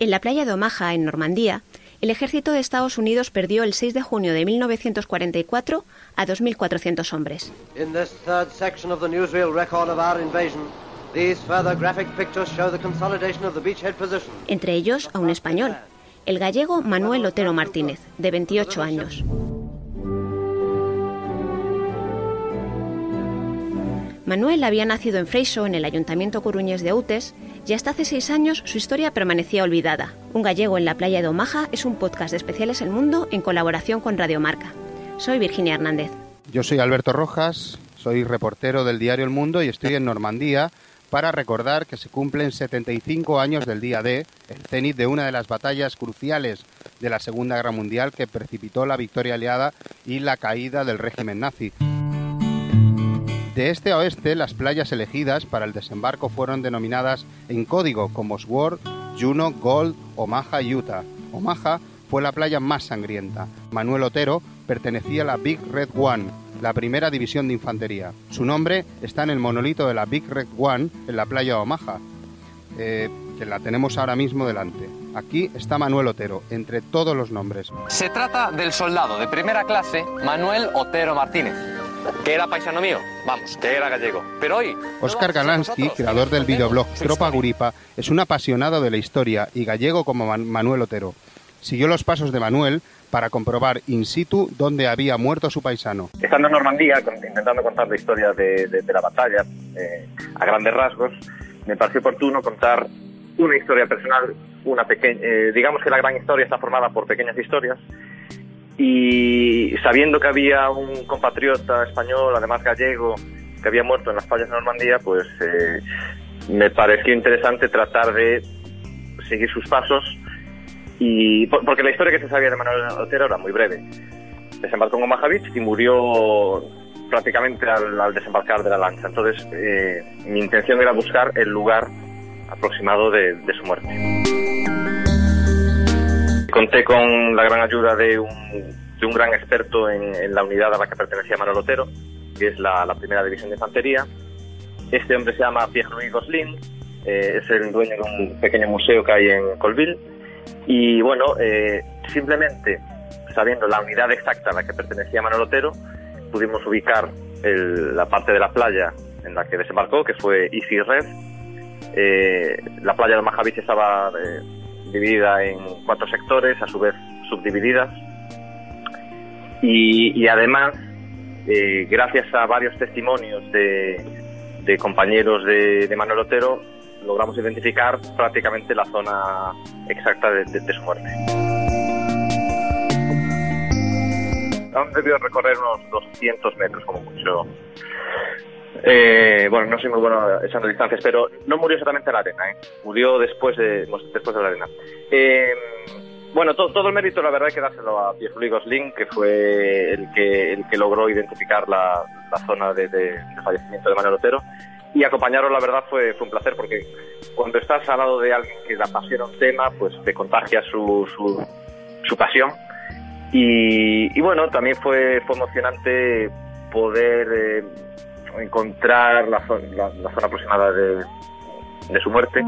En la playa de Omaha, en Normandía, el ejército de Estados Unidos perdió el 6 de junio de 1944 a 2.400 hombres. Entre ellos a un español, el gallego Manuel Otero Martínez, de 28 años. Manuel había nacido en Freixo, en el ayuntamiento coruñés de Outes, y hasta hace seis años su historia permanecía olvidada. Un gallego en la playa de Omaha es un podcast de Especiales El Mundo en colaboración con Radio Marca. Soy Virginia Hernández. Yo soy Alberto Rojas, soy reportero del diario El Mundo y estoy en Normandía para recordar que se cumplen 75 años del día D, el cenit de una de las batallas cruciales de la Segunda Guerra Mundial que precipitó la victoria aliada y la caída del régimen nazi. De este a oeste, las playas elegidas para el desembarco fueron denominadas en código como Sword, Juno, Gold, Omaha Utah. Omaha fue la playa más sangrienta. Manuel Otero pertenecía a la Big Red One, la primera división de infantería. Su nombre está en el monolito de la Big Red One en la playa Omaha, eh, que la tenemos ahora mismo delante. Aquí está Manuel Otero, entre todos los nombres. Se trata del soldado de primera clase Manuel Otero Martínez que era paisano mío, vamos, que era gallego. Pero hoy... Oscar Galansky, creador del videoblog Tropa Guripa, es un apasionado de la historia y gallego como Manuel Otero. Siguió los pasos de Manuel para comprobar in situ dónde había muerto su paisano. Estando en Normandía, intentando contar la historia de, la batalla eh, a grandes rasgos, me pareció oportuno contar una historia personal, una pequeña, eh, digamos que la gran historia está formada por pequeñas historias y sabiendo que había un compatriota español, además gallego, que había muerto en las fallas de Normandía, pues eh, me pareció interesante tratar de seguir sus pasos y porque la historia que se sabía de Manuel Otero era muy breve. Desembarcó en Omaha Beach y murió prácticamente al, desembarcar de la lancha. Entonces, eh, mi intención era buscar el lugar aproximado de su muerte. Conté con la gran ayuda de un, de un gran experto en, la unidad a la que pertenecía Manuel Otero, que es la, primera división de infantería. Este hombre se llama Pierre-Louis Gosselin, eh, es el dueño de un pequeño museo que hay en Colville. Y bueno, eh, simplemente sabiendo la unidad exacta a la que pertenecía Manuel Otero, pudimos ubicar la parte de la playa en la que desembarcó, que fue Easy Red. Eh, la playa de Majavich estaba dividida en cuatro sectores, a su vez subdivididas. Y, además, eh, gracias a varios testimonios de, compañeros de, Manuel Otero, logramos identificar prácticamente la zona exacta de, su muerte. Han debido recorrer unos 200 metros como mucho eh, bueno, no soy muy bueno echando distancias, pero no murió exactamente en la arena, ¿eh? murió después de, después de la arena. Eh, bueno, todo el mérito, la verdad, hay que dárselo a Pierre Gosling, que fue el que, el que logró identificar la, zona de, fallecimiento de Manuel Otero. Y acompañarlo, la verdad, fue, fue un placer, porque cuando estás al lado de alguien que le apasiona un tema, pues te contagia su, su, su pasión. Y, y, bueno, también fue, fue emocionante poder eh, encontrar la, zona, aproximada de, su muerte.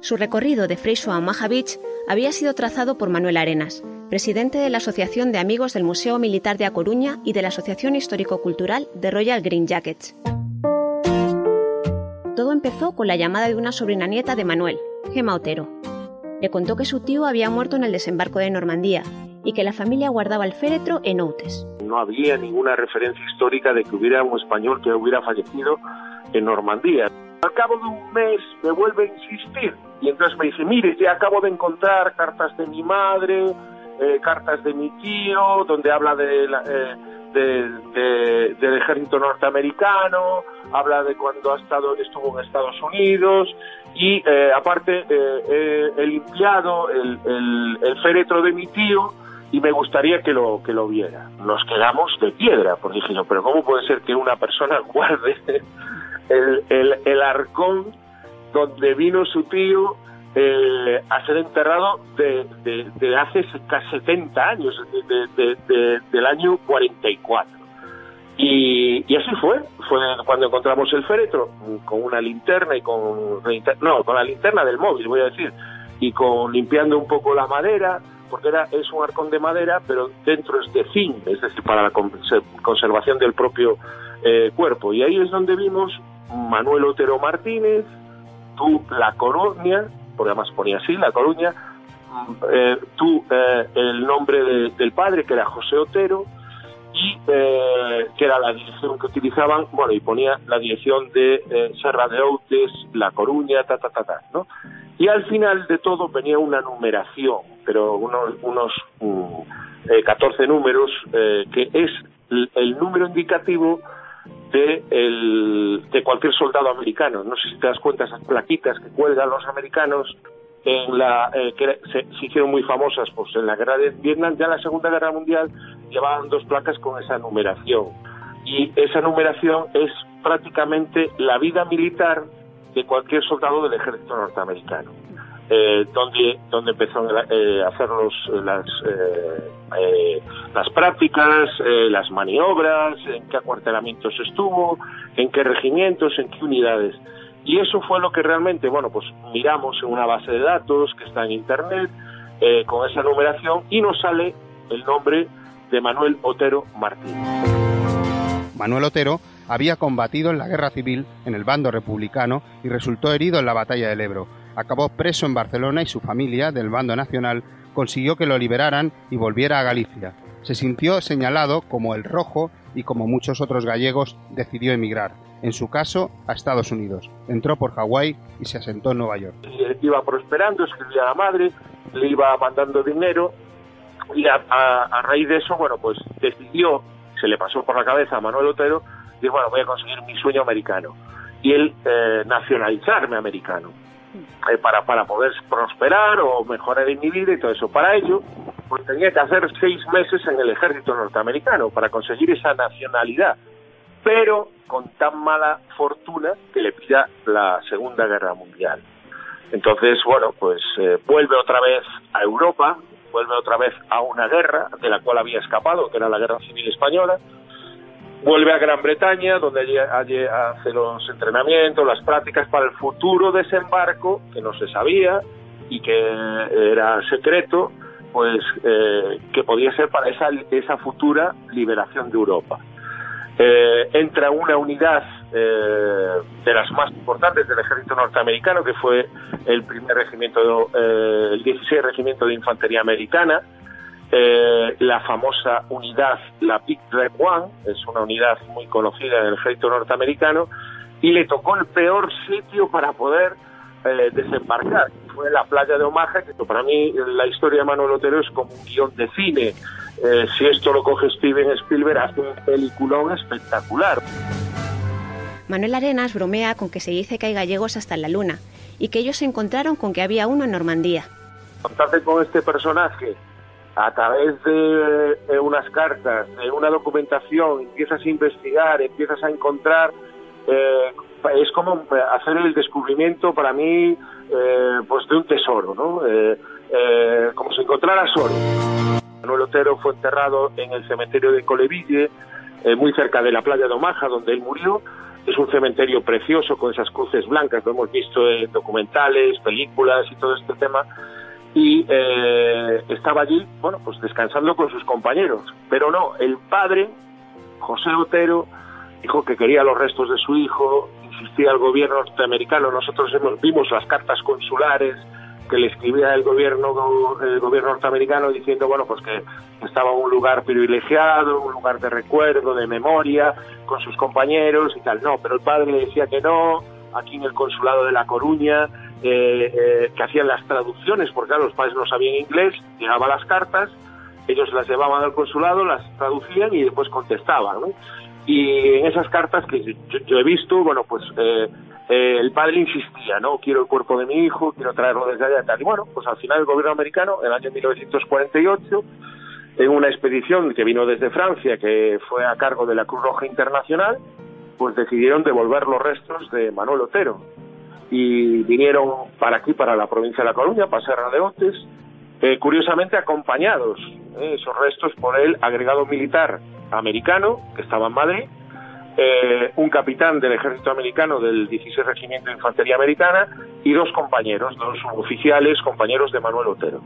Su recorrido de Freixo a Omaha Beach había sido trazado por Manuel Arenas, presidente de la Asociación de Amigos del Museo Militar de A Coruña y de la Asociación Histórico-Cultural de Royal Green Jackets. Todo empezó con la llamada de una sobrina nieta de Manuel, Gemma Otero. Le contó que su tío había muerto en el desembarco de Normandía y que la familia guardaba el féretro en Outes. No había ninguna referencia histórica de que hubiera un español que hubiera fallecido en Normandía. Al cabo de un mes me vuelve a insistir y entonces me dice, mire, ya acabo de encontrar cartas de mi madre, eh, cartas de mi tío, donde habla de eh, del ejército norteamericano, habla de cuando ha estado, estuvo en Estados Unidos y eh, aparte he limpiado el, el féretro de mi tío y me gustaría que lo que lo viera. Nos quedamos de piedra, porque dije yo, pero ¿cómo puede ser que una persona guarde el, el, el arcón donde vino su tío a ser enterrado de, de, hace casi 70 años, de, del año 44? Y, y, así fue, fue cuando encontramos el féretro, con una linterna y con, no, con la linterna del móvil, voy a decir, y con limpiando un poco la madera, porque era, es un arcón de madera, pero dentro es de zinc, es decir, para la conservación del propio eh, cuerpo. Y ahí es donde vimos Manuel Otero Martínez, tú La Coruña, porque además ponía así, La Coruña, mm, eh, tú eh, el nombre del padre, que era José Otero, y eh, que era la dirección que utilizaban, bueno, y ponía la dirección de Serra de Outes, La Coruña, ta, ta, ta, ta, ¿no? Y al final de todo venía una numeración, pero unos, unos 14 mm, números, que es el, número indicativo de, el, de cualquier soldado americano. No sé si te das cuenta esas plaquitas que cuelgan los americanos en la eh, que se, hicieron muy famosas pues en la guerra de Vietnam ya en la segunda guerra mundial llevaban dos placas con esa numeración y esa numeración es prácticamente la vida militar de cualquier soldado del ejército norteamericano eh, donde donde empezó eh, a hacer los, las las prácticas las maniobras en qué acuartelamientos estuvo en qué regimientos en qué unidades y eso fue lo que realmente, bueno, pues miramos en una base de datos que está en Internet eh, con esa numeración y nos sale el nombre de Manuel Otero Martín. Manuel Otero había combatido en la guerra civil en el bando republicano y resultó herido en la batalla del Ebro. Acabó preso en Barcelona y su familia, del bando nacional, consiguió que lo liberaran y volviera a Galicia. Se sintió señalado como el rojo y como muchos otros gallegos decidió emigrar en su caso a Estados Unidos. Entró por Hawái y se asentó en Nueva York. Iba prosperando, escribía a la madre, le iba mandando dinero y a, raíz de eso, bueno, pues decidió, se le pasó por la cabeza a Manuel Otero, dijo, bueno, voy a conseguir mi sueño americano. Y él eh, nacionalizarme americano. Eh, para, para poder prosperar o mejorar en mi vida y todo eso. Para ello, pues tenía que hacer seis meses en el ejército norteamericano para conseguir esa nacionalidad pero con tan mala fortuna que le pilla la Segunda Guerra Mundial. Entonces, bueno, pues eh, vuelve otra vez a Europa, vuelve otra vez a una guerra de la cual había escapado, que era la Guerra Civil Española, vuelve a Gran Bretaña, donde allí, hace los entrenamientos, las prácticas para el futuro desembarco, que no se sabía y que era secreto, pues eh, que podía ser para esa, esa futura liberación de Europa. Eh, entra una unidad eh, de las más importantes del ejército norteamericano, que fue el primer regimiento, eh, el 16 regimiento de infantería americana, eh, la famosa unidad, la Big Red One, es una unidad muy conocida en el ejército norteamericano, y le tocó el peor sitio para poder eh, desembarcar. Fue la playa de Omaha, que para mí la historia de Manuel Otero es como un guion de cine. Eh, si esto lo coge Steven Spielberg, hace un peliculón espectacular. Manuel Arenas bromea con que se dice que hay gallegos hasta la luna y que ellos se encontraron con que había uno en Normandía. Contarte con este personaje a través de unas cartas, de una documentación, empiezas a investigar, empiezas a encontrar eh, es como hacer el descubrimiento para mí eh, pues de un tesoro, ¿no? Eh, eh, como si encontraras oro. Manuel Otero fue enterrado en el cementerio de Coleville, muy cerca de la playa de Omaha, donde él murió. Es un cementerio precioso con esas cruces blancas, lo hemos visto en documentales, películas y todo este tema. Y estaba allí, bueno, pues descansando con sus compañeros. Pero no, el padre, José Otero, dijo que quería los restos de su hijo, insistía el gobierno norteamericano, nosotros hemos, vimos las cartas consulares que le escribía el gobierno gobierno norteamericano diciendo bueno pues que estaba un lugar privilegiado, un lugar de recuerdo, de memoria, con sus compañeros y tal. No, pero el padre le decía que no, aquí en el consulado de La Coruña, eh, eh, que hacían las traducciones, porque claro, los padres no sabían inglés, llegaban las cartas, ellos las llevaban al consulado, las traducían y después contestaban. ¿no? Y en esas cartas que yo, he visto, bueno, pues eh, eh, el padre insistía, ¿no? Quiero el cuerpo de mi hijo, quiero traerlo desde allá tal. Y bueno, pues al final el gobierno americano, en el año 1948, en una expedición que vino desde Francia, que fue a cargo de la Cruz Roja Internacional, pues decidieron devolver los restos de Manuel Otero. Y vinieron para aquí, para la provincia de La Coruña, para Serra de Otes, eh, curiosamente acompañados, esos restos por el agregado militar americano que estaba en Madrid, eh, un capitán del ejército americano del 16 Regimiento de Infantería Americana y dos compañeros, dos oficiales, compañeros de Manuel Otero.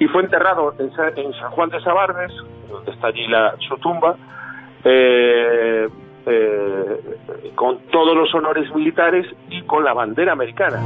Y fue enterrado en, San Juan de Sabarnes, donde está allí la, su tumba, eh, con todos los honores militares y con la bandera americana.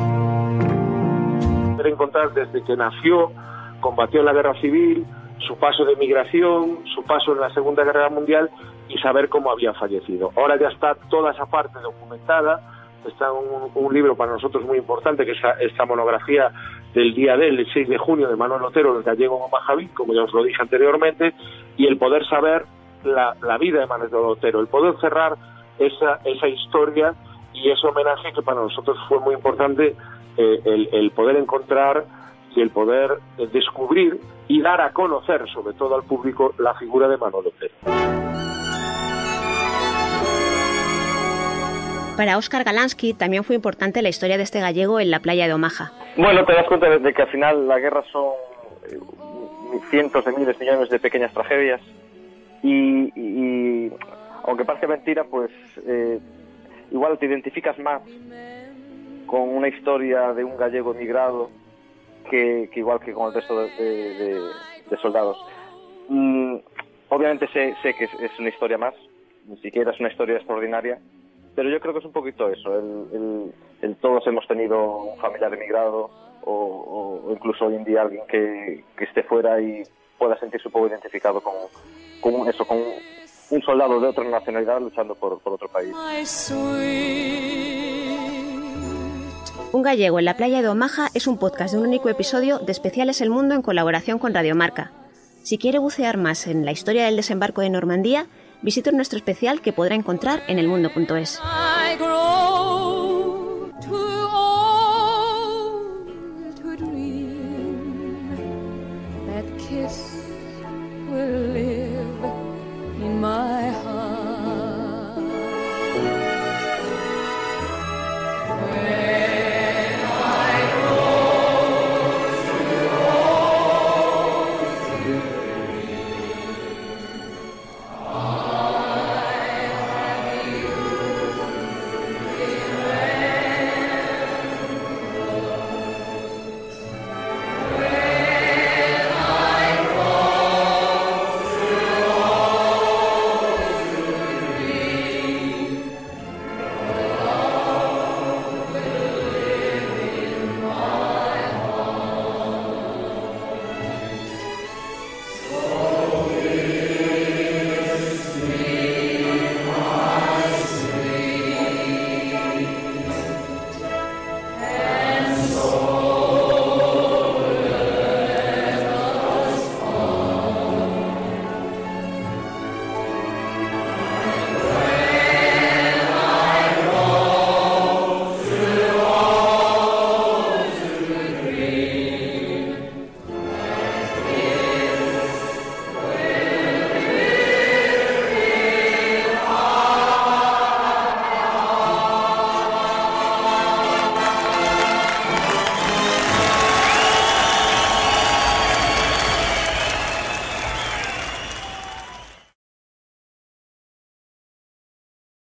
Encontrar desde que nació, combatió en la guerra civil, su paso de migración, su paso en la Segunda Guerra Mundial y saber cómo había fallecido. Ahora ya está toda esa parte documentada, está un, un libro para nosotros muy importante, que es esta, monografía del día del 6 de junio de Manuel Otero, el gallego Majaví, como ya os lo dije anteriormente, y el poder saber la, la vida de Manuel Otero, el poder cerrar esa, esa historia y ese homenaje que para nosotros fue muy importante, eh, el, el poder encontrar y el poder descubrir y dar a conocer, sobre todo al público, la figura de Manuel Otero. Para Óscar Galansky también fue importante la historia de este gallego en la playa de Omaha. Bueno, te das cuenta de que al final la guerra son eh, cientos de miles, millones de pequeñas tragedias y, aunque parezca mentira, pues eh, igual te identificas más con una historia de un gallego emigrado que, igual que con el resto de, soldados. Mm, obviamente sé, sé que es, una historia más, ni siquiera es una historia extraordinaria, pero yo creo que es un poquito eso, el, todos hemos tenido un familiar emigrado o, incluso hoy en día alguien que, esté fuera y pueda sentirse un poco identificado con, con eso, con un soldado de otra nacionalidad luchando por, por otro país. Un gallego en la playa de Omaha es un podcast de un único episodio de Especiales El Mundo en colaboración con Radiomarca. Si quiere bucear más en la historia del desembarco de Normandía, visite nuestro especial que podrá encontrar en elmundo.es.